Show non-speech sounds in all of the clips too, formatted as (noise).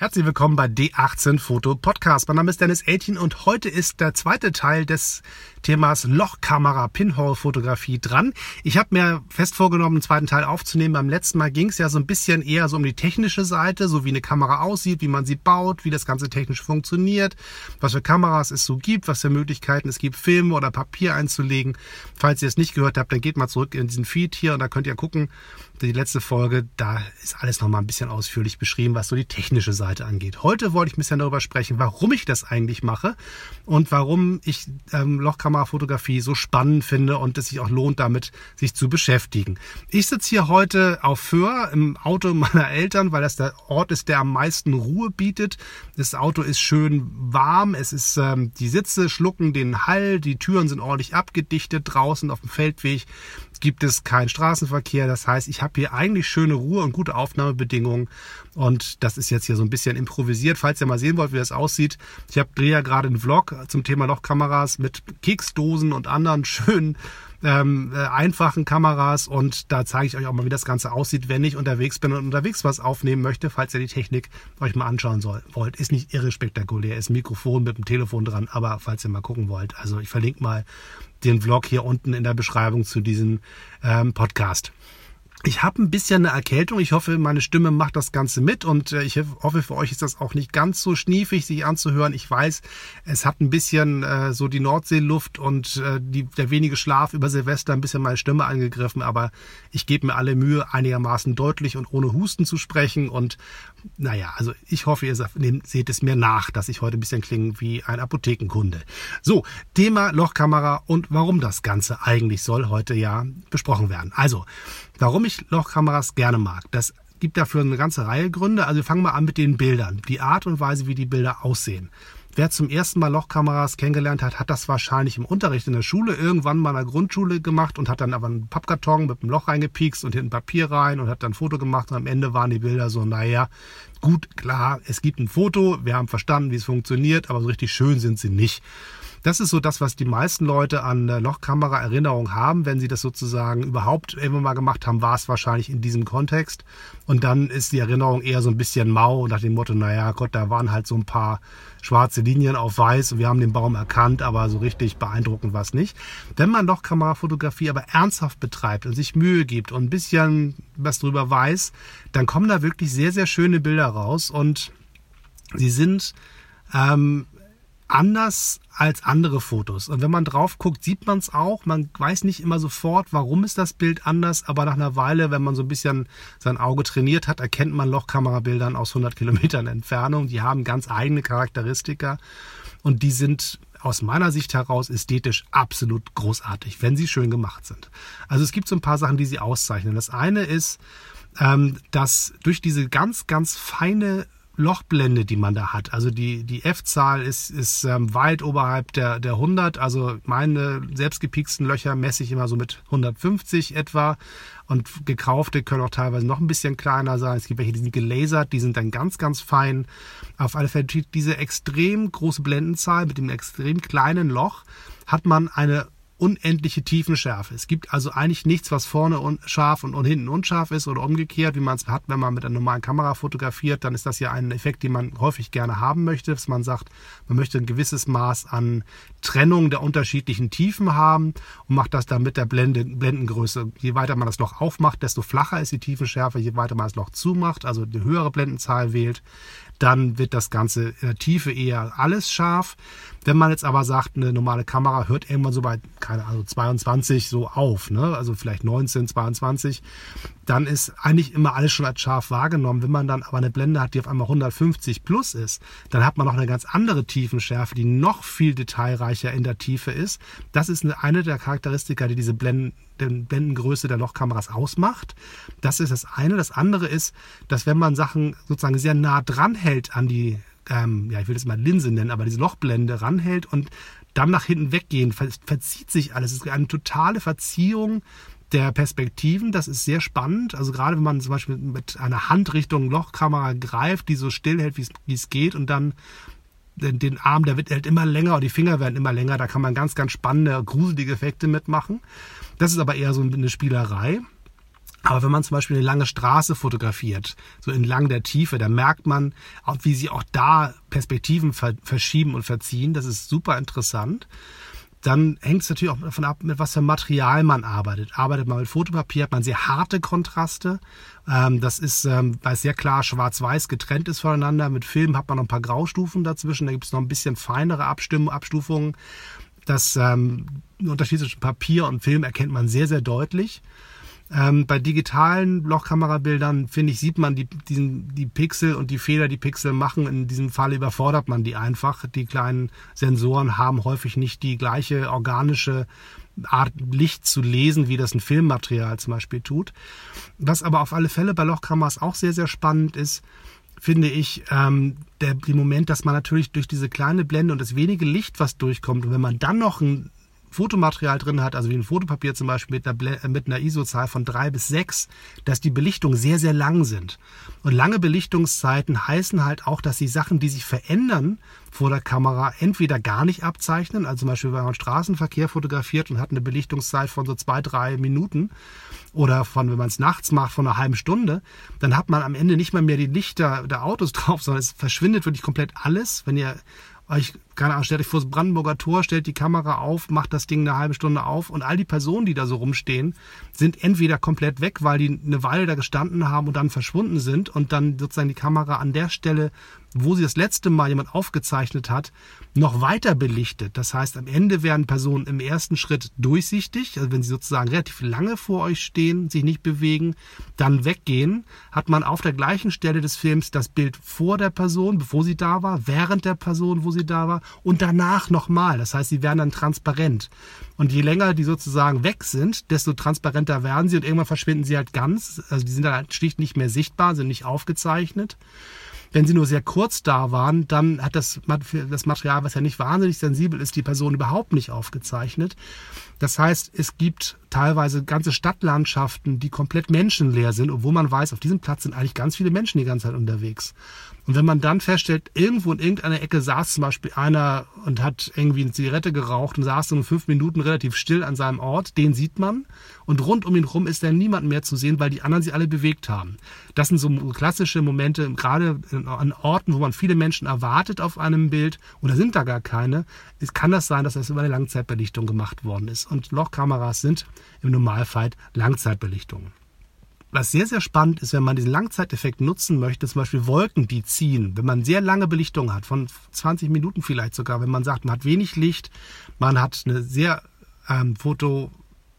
Herzlich willkommen bei D18 Foto Podcast. Mein Name ist Dennis Eltin und heute ist der zweite Teil des Themas Lochkamera Pinhole Fotografie dran. Ich habe mir fest vorgenommen, einen zweiten Teil aufzunehmen. Beim letzten Mal ging es ja so ein bisschen eher so um die technische Seite, so wie eine Kamera aussieht, wie man sie baut, wie das Ganze technisch funktioniert, was für Kameras es so gibt, was für Möglichkeiten es gibt, Filme oder Papier einzulegen. Falls ihr es nicht gehört habt, dann geht mal zurück in diesen Feed hier und da könnt ihr gucken, die letzte Folge, da ist alles nochmal ein bisschen ausführlich beschrieben, was so die technische Seite angeht. Heute wollte ich ein bisschen darüber sprechen, warum ich das eigentlich mache und warum ich ähm, Lochkamerafotografie so spannend finde und es sich auch lohnt, damit sich zu beschäftigen. Ich sitze hier heute auf Föhr im Auto meiner Eltern, weil das der Ort ist, der am meisten Ruhe bietet. Das Auto ist schön warm, es ist ähm, die Sitze schlucken den Hall, die Türen sind ordentlich abgedichtet draußen auf dem Feldweg gibt es keinen Straßenverkehr. Das heißt, ich habe hier eigentlich schöne Ruhe und gute Aufnahmebedingungen. Und das ist jetzt hier so ein bisschen improvisiert. Falls ihr mal sehen wollt, wie das aussieht. Ich habe drehe ja gerade einen Vlog zum Thema Lochkameras mit Keksdosen und anderen schönen ähm, äh, einfachen Kameras und da zeige ich euch auch mal, wie das Ganze aussieht, wenn ich unterwegs bin und unterwegs was aufnehmen möchte, falls ihr die Technik euch mal anschauen soll, wollt. Ist nicht irre spektakulär, ist ein Mikrofon mit dem Telefon dran, aber falls ihr mal gucken wollt, also ich verlinke mal den Vlog hier unten in der Beschreibung zu diesem ähm, Podcast. Ich habe ein bisschen eine Erkältung. Ich hoffe, meine Stimme macht das Ganze mit und äh, ich hoffe, für euch ist das auch nicht ganz so schniefig, sich anzuhören. Ich weiß, es hat ein bisschen äh, so die Nordseeluft und äh, die, der wenige Schlaf über Silvester ein bisschen meine Stimme angegriffen, aber ich gebe mir alle Mühe, einigermaßen deutlich und ohne Husten zu sprechen. Und naja, also ich hoffe, ihr seht es mir nach, dass ich heute ein bisschen klinge wie ein Apothekenkunde. So, Thema Lochkamera und warum das Ganze eigentlich soll heute ja besprochen werden. Also, Warum ich Lochkameras gerne mag, das gibt dafür eine ganze Reihe Gründe. Also wir fangen mal an mit den Bildern. Die Art und Weise, wie die Bilder aussehen. Wer zum ersten Mal Lochkameras kennengelernt hat, hat das wahrscheinlich im Unterricht in der Schule irgendwann mal in der Grundschule gemacht und hat dann aber einen Pappkarton mit einem Loch reingepiekst und hinten Papier rein und hat dann ein Foto gemacht und am Ende waren die Bilder so, naja, gut, klar, es gibt ein Foto, wir haben verstanden, wie es funktioniert, aber so richtig schön sind sie nicht. Das ist so das, was die meisten Leute an Lochkamera-Erinnerung haben. Wenn sie das sozusagen überhaupt irgendwann mal gemacht haben, war es wahrscheinlich in diesem Kontext. Und dann ist die Erinnerung eher so ein bisschen mau nach dem Motto, naja Gott, da waren halt so ein paar schwarze Linien auf weiß und wir haben den Baum erkannt, aber so richtig beeindruckend war es nicht. Wenn man Lochkamerafotografie aber ernsthaft betreibt und sich Mühe gibt und ein bisschen was drüber weiß, dann kommen da wirklich sehr, sehr schöne Bilder raus und sie sind ähm, anders als andere Fotos. Und wenn man drauf guckt, sieht man es auch. Man weiß nicht immer sofort, warum ist das Bild anders, aber nach einer Weile, wenn man so ein bisschen sein Auge trainiert hat, erkennt man Lochkamerabildern aus 100 Kilometern Entfernung. Die haben ganz eigene Charakteristika und die sind aus meiner Sicht heraus ästhetisch absolut großartig, wenn sie schön gemacht sind. Also es gibt so ein paar Sachen, die sie auszeichnen. Das eine ist, ähm, dass durch diese ganz, ganz feine Lochblende, die man da hat. Also die, die F-Zahl ist, ist ähm, weit oberhalb der, der 100. Also meine selbstgepixten Löcher messe ich immer so mit 150 etwa. Und gekaufte können auch teilweise noch ein bisschen kleiner sein. Es gibt welche, die sind gelasert, die sind dann ganz, ganz fein. Auf alle Fälle diese extrem große Blendenzahl mit dem extrem kleinen Loch hat man eine unendliche Tiefenschärfe. Es gibt also eigentlich nichts, was vorne scharf und, und hinten unscharf ist oder umgekehrt, wie man es hat, wenn man mit einer normalen Kamera fotografiert. Dann ist das ja ein Effekt, den man häufig gerne haben möchte, dass man sagt, man möchte ein gewisses Maß an Trennung der unterschiedlichen Tiefen haben und macht das dann mit der Blende, Blendengröße. Je weiter man das Loch aufmacht, desto flacher ist die Tiefenschärfe. Je weiter man das Loch zumacht, also die höhere Blendenzahl wählt, dann wird das Ganze in der Tiefe eher alles scharf. Wenn man jetzt aber sagt, eine normale Kamera hört irgendwann so bei, keine Ahnung, 22 so auf, ne? also vielleicht 19, 22, dann ist eigentlich immer alles schon als scharf wahrgenommen. Wenn man dann aber eine Blende hat, die auf einmal 150 plus ist, dann hat man noch eine ganz andere Tiefenschärfe, die noch viel detailreicher in der Tiefe ist. Das ist eine der Charakteristika, die diese Blenden den Blendengröße der Lochkameras ausmacht. Das ist das eine. Das andere ist, dass wenn man Sachen sozusagen sehr nah dran hält an die, ähm, ja, ich will das mal Linse nennen, aber diese Lochblende ranhält und dann nach hinten weggehen, ver verzieht sich alles. Es ist eine totale Verziehung der Perspektiven. Das ist sehr spannend. Also gerade wenn man zum Beispiel mit einer Hand Richtung Lochkamera greift, die so still hält, wie es geht und dann den, den Arm, der wird halt immer länger und die Finger werden immer länger. Da kann man ganz, ganz spannende, gruselige Effekte mitmachen. Das ist aber eher so eine Spielerei. Aber wenn man zum Beispiel eine lange Straße fotografiert, so entlang der Tiefe, da merkt man, wie sie auch da Perspektiven verschieben und verziehen. Das ist super interessant. Dann hängt es natürlich auch davon ab, mit was für Material man arbeitet. Arbeitet man mit Fotopapier, hat man sehr harte Kontraste. Ähm, das ist, ähm, weil es sehr klar schwarz-weiß getrennt ist voneinander. Mit Film hat man noch ein paar Graustufen dazwischen. Da gibt es noch ein bisschen feinere Abstimmung, Abstufungen. Das ähm, Unterschied zwischen Papier und Film erkennt man sehr, sehr deutlich. Ähm, bei digitalen Lochkamerabildern, finde ich, sieht man die, diesen, die Pixel und die Fehler, die Pixel machen. In diesem Fall überfordert man die einfach. Die kleinen Sensoren haben häufig nicht die gleiche organische Art Licht zu lesen, wie das ein Filmmaterial zum Beispiel tut. Was aber auf alle Fälle bei Lochkameras auch sehr, sehr spannend ist, finde ich, ähm, der, der Moment, dass man natürlich durch diese kleine Blende und das wenige Licht, was durchkommt, und wenn man dann noch ein Fotomaterial drin hat, also wie ein Fotopapier zum Beispiel mit einer, äh, mit einer ISO-Zahl von drei bis sechs, dass die Belichtungen sehr, sehr lang sind. Und lange Belichtungszeiten heißen halt auch, dass die Sachen, die sich verändern vor der Kamera, entweder gar nicht abzeichnen, also zum Beispiel, wenn man Straßenverkehr fotografiert und hat eine Belichtungszeit von so zwei, drei Minuten, oder von, wenn man es nachts macht, von einer halben Stunde, dann hat man am Ende nicht mal mehr die Lichter der Autos (laughs) drauf, sondern es verschwindet wirklich komplett alles. Wenn ihr euch keine Ahnung, stellt euch vor das Brandenburger Tor, stellt die Kamera auf, macht das Ding eine halbe Stunde auf und all die Personen, die da so rumstehen, sind entweder komplett weg, weil die eine Weile da gestanden haben und dann verschwunden sind und dann sozusagen die Kamera an der Stelle, wo sie das letzte Mal jemand aufgezeichnet hat, noch weiter belichtet. Das heißt, am Ende werden Personen im ersten Schritt durchsichtig, also wenn sie sozusagen relativ lange vor euch stehen, sich nicht bewegen, dann weggehen, hat man auf der gleichen Stelle des Films das Bild vor der Person, bevor sie da war, während der Person, wo sie da war und danach nochmal. Das heißt, sie werden dann transparent. Und je länger die sozusagen weg sind, desto transparenter werden sie und irgendwann verschwinden sie halt ganz. Also die sind dann halt schlicht nicht mehr sichtbar, sind nicht aufgezeichnet. Wenn sie nur sehr kurz da waren, dann hat das, das Material, was ja nicht wahnsinnig sensibel ist, die Person überhaupt nicht aufgezeichnet. Das heißt, es gibt teilweise ganze Stadtlandschaften, die komplett menschenleer sind, obwohl man weiß, auf diesem Platz sind eigentlich ganz viele Menschen die ganze Zeit unterwegs. Und wenn man dann feststellt, irgendwo in irgendeiner Ecke saß zum Beispiel einer und hat irgendwie eine Zigarette geraucht und saß so fünf Minuten relativ still an seinem Ort, den sieht man. Und rund um ihn herum ist dann niemand mehr zu sehen, weil die anderen sich alle bewegt haben. Das sind so klassische Momente, gerade an Orten, wo man viele Menschen erwartet auf einem Bild, oder sind da gar keine, kann das sein, dass das über eine Langzeitbelichtung gemacht worden ist. Und Lochkameras sind im Normalfall Langzeitbelichtungen was sehr, sehr spannend ist, wenn man diesen Langzeiteffekt nutzen möchte, zum Beispiel Wolken, die ziehen, wenn man sehr lange Belichtung hat, von 20 Minuten vielleicht sogar, wenn man sagt, man hat wenig Licht, man hat eine sehr ähm, Foto,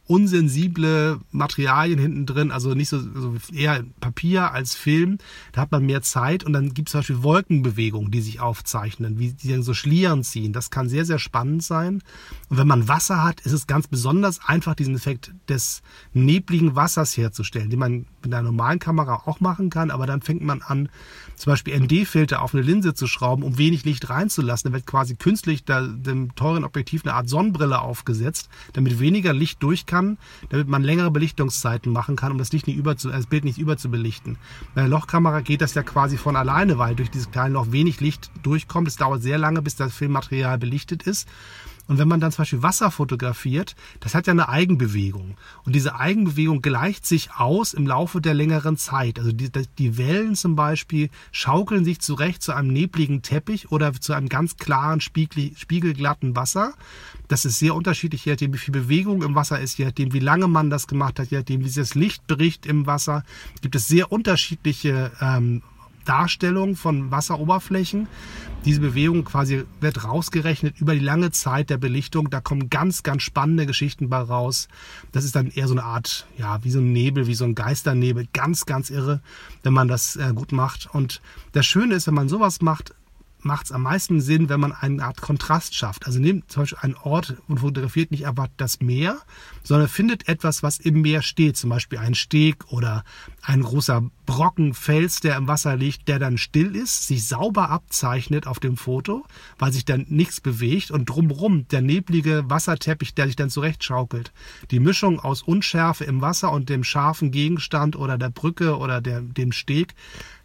unsensible Materialien hinten drin, also nicht so, so eher Papier als Film. Da hat man mehr Zeit und dann gibt es zum Beispiel Wolkenbewegungen, die sich aufzeichnen, wie die dann so Schlieren ziehen. Das kann sehr, sehr spannend sein. Und wenn man Wasser hat, ist es ganz besonders einfach, diesen Effekt des nebligen Wassers herzustellen, den man mit einer normalen Kamera auch machen kann, aber dann fängt man an, zum Beispiel ND-Filter auf eine Linse zu schrauben, um wenig Licht reinzulassen. Da wird quasi künstlich da, dem teuren Objektiv eine Art Sonnenbrille aufgesetzt, damit weniger Licht durch kann, damit man längere Belichtungszeiten machen kann, um das, Licht nicht über zu, das Bild nicht überzubelichten. Bei der Lochkamera geht das ja quasi von alleine, weil durch dieses kleine Loch wenig Licht durchkommt. Es dauert sehr lange, bis das Filmmaterial belichtet ist. Und wenn man dann zum Beispiel Wasser fotografiert, das hat ja eine Eigenbewegung. Und diese Eigenbewegung gleicht sich aus im Laufe der längeren Zeit. Also die, die Wellen zum Beispiel schaukeln sich zurecht zu einem nebligen Teppich oder zu einem ganz klaren, spiegel, spiegelglatten Wasser. Das ist sehr unterschiedlich, je nachdem, wie viel Bewegung im Wasser ist, je nachdem, wie lange man das gemacht hat, je nachdem, wie sich das Licht bricht im Wasser. Gibt es sehr unterschiedliche ähm, Darstellung von Wasseroberflächen. Diese Bewegung quasi wird rausgerechnet über die lange Zeit der Belichtung. Da kommen ganz, ganz spannende Geschichten bei raus. Das ist dann eher so eine Art, ja, wie so ein Nebel, wie so ein Geisternebel. Ganz, ganz irre, wenn man das äh, gut macht. Und das Schöne ist, wenn man sowas macht, macht es am meisten Sinn, wenn man eine Art Kontrast schafft. Also nehmt zum Beispiel einen Ort und fotografiert nicht einfach das Meer, sondern findet etwas, was im Meer steht. Zum Beispiel ein Steg oder ein großer Brocken Fels, der im Wasser liegt, der dann still ist, sich sauber abzeichnet auf dem Foto, weil sich dann nichts bewegt und drumrum der neblige Wasserteppich, der sich dann zurechtschaukelt. Die Mischung aus Unschärfe im Wasser und dem scharfen Gegenstand oder der Brücke oder der, dem Steg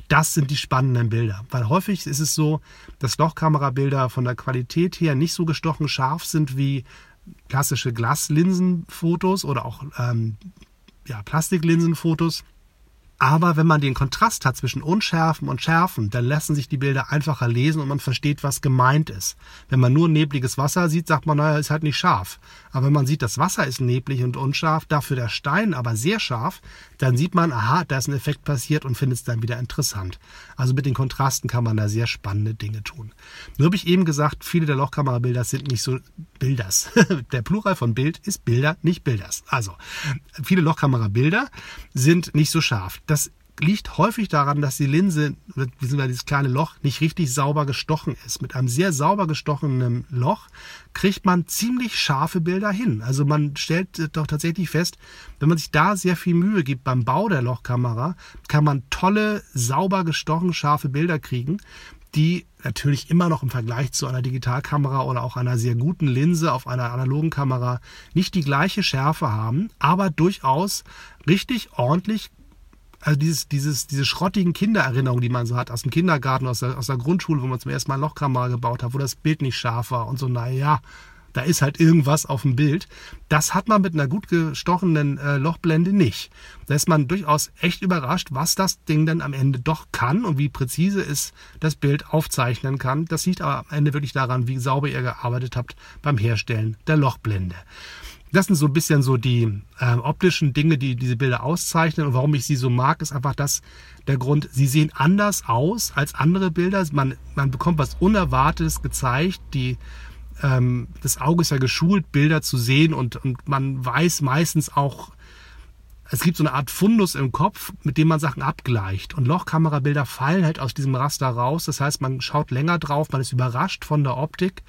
das sind die spannenden Bilder. Weil häufig ist es so, dass Lochkamerabilder von der Qualität her nicht so gestochen scharf sind wie klassische Glaslinsenfotos oder auch ähm, ja, Plastiklinsenfotos. Aber wenn man den Kontrast hat zwischen Unschärfen und Schärfen, dann lassen sich die Bilder einfacher lesen und man versteht, was gemeint ist. Wenn man nur nebliges Wasser sieht, sagt man, naja, ist halt nicht scharf. Aber wenn man sieht, das Wasser ist neblig und unscharf, dafür der Stein aber sehr scharf, dann sieht man, aha, da ist ein Effekt passiert und findet es dann wieder interessant. Also mit den Kontrasten kann man da sehr spannende Dinge tun. Nur habe ich eben gesagt, viele der Lochkamerabilder sind nicht so Bilders. (laughs) der Plural von Bild ist Bilder, nicht Bilders. Also, viele Lochkamerabilder sind nicht so scharf. Das liegt häufig daran, dass die Linse, beziehungsweise dieses kleine Loch, nicht richtig sauber gestochen ist. Mit einem sehr sauber gestochenen Loch kriegt man ziemlich scharfe Bilder hin. Also man stellt doch tatsächlich fest, wenn man sich da sehr viel Mühe gibt beim Bau der Lochkamera, kann man tolle, sauber gestochen scharfe Bilder kriegen, die natürlich immer noch im Vergleich zu einer Digitalkamera oder auch einer sehr guten Linse auf einer analogen Kamera nicht die gleiche Schärfe haben, aber durchaus richtig ordentlich also dieses, dieses, diese schrottigen Kindererinnerungen, die man so hat aus dem Kindergarten, aus der, aus der Grundschule, wo man zum ersten Mal Lochkamera gebaut hat, wo das Bild nicht scharf war und so, naja, da ist halt irgendwas auf dem Bild. Das hat man mit einer gut gestochenen äh, Lochblende nicht. Da ist man durchaus echt überrascht, was das Ding dann am Ende doch kann und wie präzise es das Bild aufzeichnen kann. Das liegt aber am Ende wirklich daran, wie sauber ihr gearbeitet habt beim Herstellen der Lochblende. Das sind so ein bisschen so die äh, optischen Dinge, die diese Bilder auszeichnen. Und warum ich sie so mag, ist einfach das der Grund, sie sehen anders aus als andere Bilder. Man, man bekommt was Unerwartetes gezeigt. Die, ähm, das Auge ist ja geschult, Bilder zu sehen und, und man weiß meistens auch, es gibt so eine Art Fundus im Kopf, mit dem man Sachen abgleicht. Und Lochkamerabilder fallen halt aus diesem Raster raus. Das heißt, man schaut länger drauf, man ist überrascht von der Optik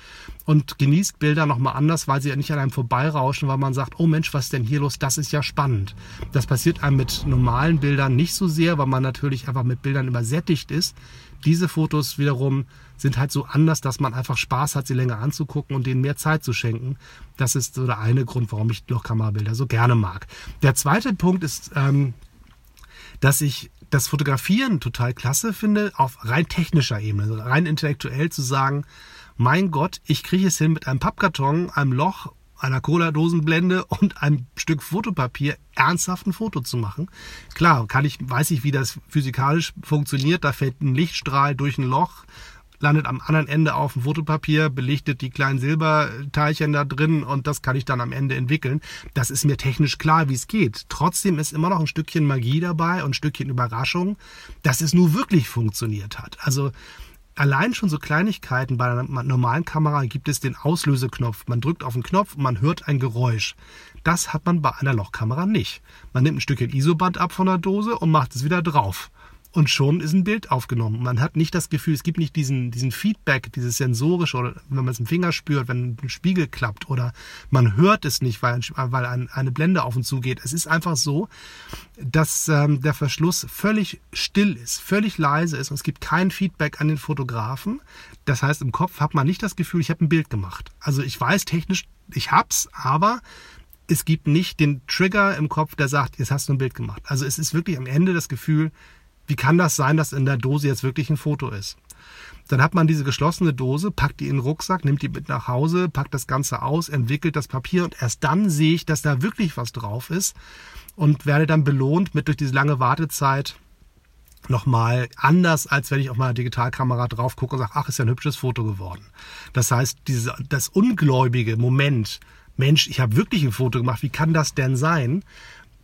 und genießt Bilder nochmal anders, weil sie ja nicht an einem vorbeirauschen, weil man sagt, oh Mensch, was ist denn hier los? Das ist ja spannend. Das passiert einem mit normalen Bildern nicht so sehr, weil man natürlich einfach mit Bildern übersättigt ist. Diese Fotos wiederum sind halt so anders, dass man einfach Spaß hat, sie länger anzugucken und denen mehr Zeit zu schenken. Das ist so der eine Grund, warum ich Lochkamerabilder so gerne mag. Der zweite Punkt ist, ähm, dass ich das Fotografieren total klasse finde, auf rein technischer Ebene, rein intellektuell zu sagen, mein Gott, ich kriege es hin mit einem Pappkarton, einem Loch einer Cola-Dosenblende (laughs) und einem Stück Fotopapier ernsthaft ein Foto zu machen. Klar, kann ich, weiß ich, wie das physikalisch funktioniert. Da fällt ein Lichtstrahl durch ein Loch, landet am anderen Ende auf dem Fotopapier, belichtet die kleinen Silberteilchen da drin und das kann ich dann am Ende entwickeln. Das ist mir technisch klar, wie es geht. Trotzdem ist immer noch ein Stückchen Magie dabei und ein Stückchen Überraschung, dass es nur wirklich funktioniert hat. Also allein schon so Kleinigkeiten bei einer normalen Kamera gibt es den Auslöseknopf. Man drückt auf den Knopf und man hört ein Geräusch. Das hat man bei einer Lochkamera nicht. Man nimmt ein Stückchen Isoband ab von der Dose und macht es wieder drauf und schon ist ein Bild aufgenommen. Man hat nicht das Gefühl, es gibt nicht diesen, diesen Feedback, dieses sensorische, oder wenn man es im Finger spürt, wenn ein Spiegel klappt, oder man hört es nicht, weil, weil ein, eine Blende auf und zu geht. Es ist einfach so, dass ähm, der Verschluss völlig still ist, völlig leise ist und es gibt kein Feedback an den Fotografen. Das heißt, im Kopf hat man nicht das Gefühl, ich habe ein Bild gemacht. Also ich weiß technisch, ich hab's, aber es gibt nicht den Trigger im Kopf, der sagt, jetzt hast du ein Bild gemacht. Also es ist wirklich am Ende das Gefühl, wie kann das sein, dass in der Dose jetzt wirklich ein Foto ist? Dann hat man diese geschlossene Dose, packt die in den Rucksack, nimmt die mit nach Hause, packt das Ganze aus, entwickelt das Papier und erst dann sehe ich, dass da wirklich was drauf ist und werde dann belohnt mit durch diese lange Wartezeit nochmal anders, als wenn ich auf meiner Digitalkamera drauf gucke und sage, ach, ist ja ein hübsches Foto geworden. Das heißt, diese, das ungläubige Moment, Mensch, ich habe wirklich ein Foto gemacht, wie kann das denn sein?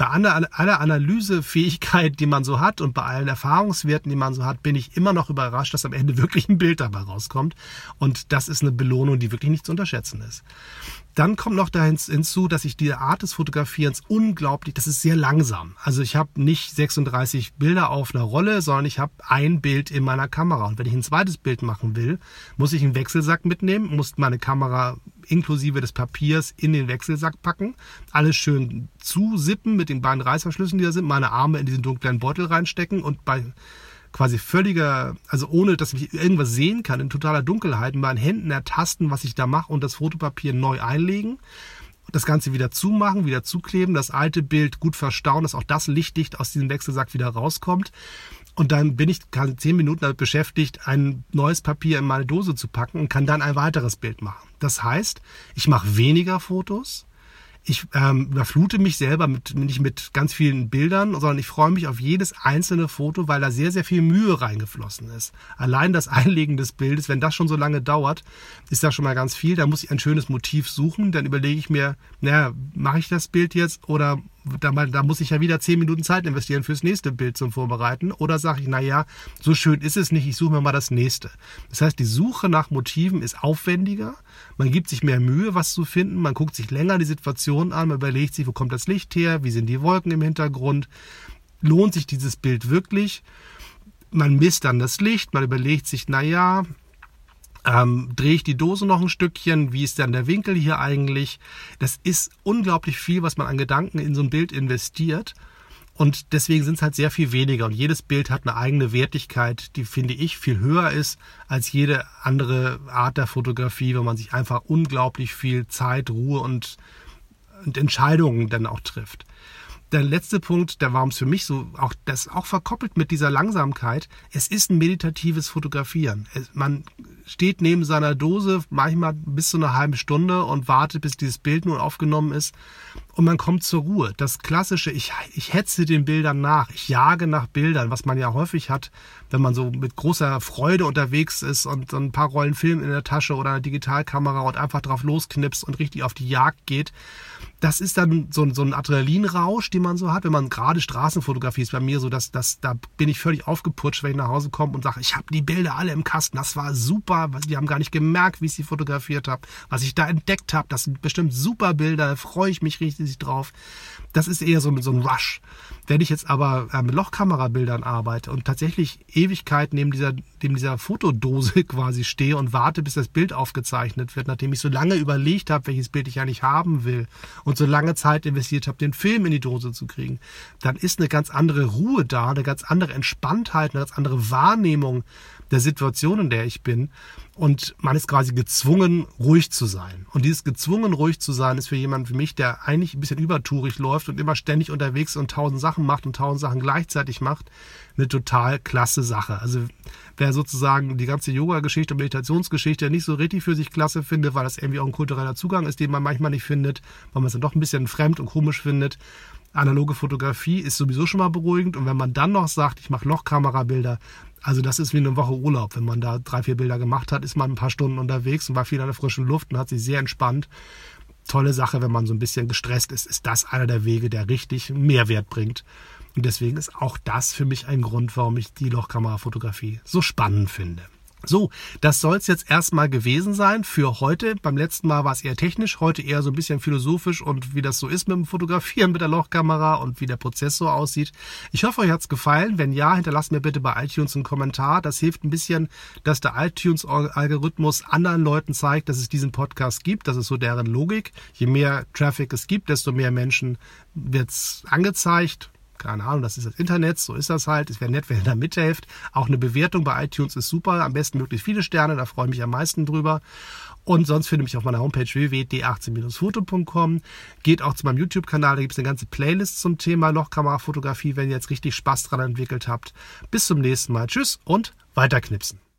Bei aller, Analysefähigkeit, die man so hat und bei allen Erfahrungswerten, die man so hat, bin ich immer noch überrascht, dass am Ende (laughs) wirklich ein Bild dabei rauskommt. Und das ist eine Belohnung, die wirklich nicht zu unterschätzen ist. Dann kommt noch da hinzu, dass ich die Art des Fotografierens unglaublich, das ist sehr langsam. Also ich habe nicht 36 Bilder auf einer Rolle, sondern ich habe ein Bild in meiner Kamera. Und wenn ich ein zweites Bild machen will, muss ich einen Wechselsack mitnehmen, muss meine Kamera inklusive des Papiers in den Wechselsack packen, alles schön zusippen mit den beiden Reißverschlüssen, die da sind, meine Arme in diesen dunklen Beutel reinstecken und bei quasi völliger, also ohne dass ich irgendwas sehen kann, in totaler Dunkelheit, mit meinen Händen ertasten, was ich da mache und das Fotopapier neu einlegen. Das Ganze wieder zumachen, wieder zukleben, das alte Bild gut verstauen, dass auch das lichtdicht aus diesem Wechselsack wieder rauskommt. Und dann bin ich zehn Minuten damit beschäftigt, ein neues Papier in meine Dose zu packen und kann dann ein weiteres Bild machen. Das heißt, ich mache weniger Fotos, ich ähm, überflute mich selber mit, nicht mit ganz vielen Bildern, sondern ich freue mich auf jedes einzelne Foto, weil da sehr, sehr viel Mühe reingeflossen ist. Allein das Einlegen des Bildes, wenn das schon so lange dauert, ist da schon mal ganz viel. Da muss ich ein schönes Motiv suchen. Dann überlege ich mir, naja, mache ich das Bild jetzt oder da, da muss ich ja wieder zehn Minuten Zeit investieren fürs nächste Bild zum Vorbereiten. Oder sage ich, naja, so schön ist es nicht, ich suche mir mal das nächste. Das heißt, die Suche nach Motiven ist aufwendiger. Man gibt sich mehr Mühe, was zu finden. Man guckt sich länger die Situation an. Man überlegt sich, wo kommt das Licht her? Wie sind die Wolken im Hintergrund? Lohnt sich dieses Bild wirklich? Man misst dann das Licht. Man überlegt sich, naja, ähm, drehe ich die Dose noch ein Stückchen? Wie ist dann der Winkel hier eigentlich? Das ist unglaublich viel, was man an Gedanken in so ein Bild investiert. Und deswegen sind es halt sehr viel weniger. Und jedes Bild hat eine eigene Wertigkeit, die, finde ich, viel höher ist als jede andere Art der Fotografie, wenn man sich einfach unglaublich viel Zeit, Ruhe und, und Entscheidungen dann auch trifft der letzte Punkt, der war es für mich so, auch das auch verkoppelt mit dieser Langsamkeit. Es ist ein meditatives Fotografieren. Es, man steht neben seiner Dose manchmal bis zu einer halben Stunde und wartet, bis dieses Bild nun aufgenommen ist und man kommt zur Ruhe. Das klassische, ich, ich hetze den Bildern nach, ich jage nach Bildern, was man ja häufig hat, wenn man so mit großer Freude unterwegs ist und so ein paar Rollen Film in der Tasche oder eine Digitalkamera und einfach drauf losknipst und richtig auf die Jagd geht. Das ist dann so, so ein Adrenalinrausch, den man so hat, wenn man gerade Straßenfotografie ist bei mir so, dass, dass da bin ich völlig aufgeputscht, wenn ich nach Hause komme und sage, ich habe die Bilder alle im Kasten, das war super, die haben gar nicht gemerkt, wie ich sie fotografiert habe, was ich da entdeckt habe, das sind bestimmt super Bilder, da freue ich mich richtig drauf. Das ist eher so, so ein Rush. Wenn ich jetzt aber mit Lochkamerabildern arbeite und tatsächlich Ewigkeit neben dieser, neben dieser Fotodose (laughs) quasi stehe und warte, bis das Bild aufgezeichnet wird, nachdem ich so lange überlegt habe, welches Bild ich eigentlich haben will und so lange Zeit investiert habe, den Film in die Dose zu kriegen, dann ist eine ganz andere Ruhe da, eine ganz andere Entspanntheit, eine ganz andere Wahrnehmung der Situation, in der ich bin. Und man ist quasi gezwungen, ruhig zu sein. Und dieses gezwungen, ruhig zu sein, ist für jemanden wie mich, der eigentlich ein bisschen übertourig läuft und immer ständig unterwegs und tausend Sachen macht und tausend Sachen gleichzeitig macht, eine total klasse Sache. Also wer sozusagen die ganze Yoga-Geschichte und Meditationsgeschichte nicht so richtig für sich klasse findet, weil das irgendwie auch ein kultureller Zugang ist, den man manchmal nicht findet, weil man es dann doch ein bisschen fremd und komisch findet, analoge Fotografie ist sowieso schon mal beruhigend. Und wenn man dann noch sagt, ich mache Lochkamerabilder, also das ist wie eine Woche Urlaub. Wenn man da drei, vier Bilder gemacht hat, ist man ein paar Stunden unterwegs und war viel an der frischen Luft und hat sich sehr entspannt. Tolle Sache, wenn man so ein bisschen gestresst ist, ist das einer der Wege, der richtig Mehrwert bringt. Und deswegen ist auch das für mich ein Grund, warum ich die Lochkamerafotografie so spannend finde. So, das soll es jetzt erstmal gewesen sein für heute. Beim letzten Mal war es eher technisch, heute eher so ein bisschen philosophisch und wie das so ist mit dem Fotografieren (laughs) mit der Lochkamera und wie der Prozess so aussieht. Ich hoffe, euch hat's gefallen. Wenn ja, hinterlasst mir bitte bei iTunes einen Kommentar. Das hilft ein bisschen, dass der iTunes-Algorithmus anderen Leuten zeigt, dass es diesen Podcast gibt. Das ist so deren Logik. Je mehr Traffic es gibt, desto mehr Menschen wird's angezeigt keine Ahnung, das ist das Internet, so ist das halt. Es wäre nett, wenn ihr da mithelft. Auch eine Bewertung bei iTunes ist super. Am besten möglichst viele Sterne, da freue ich mich am meisten drüber. Und sonst findet mich auf meiner Homepage www.d18-foto.com. Geht auch zu meinem YouTube-Kanal, da gibt es eine ganze Playlist zum Thema Lochkamerafotografie, wenn ihr jetzt richtig Spaß dran entwickelt habt. Bis zum nächsten Mal. Tschüss und weiterknipsen.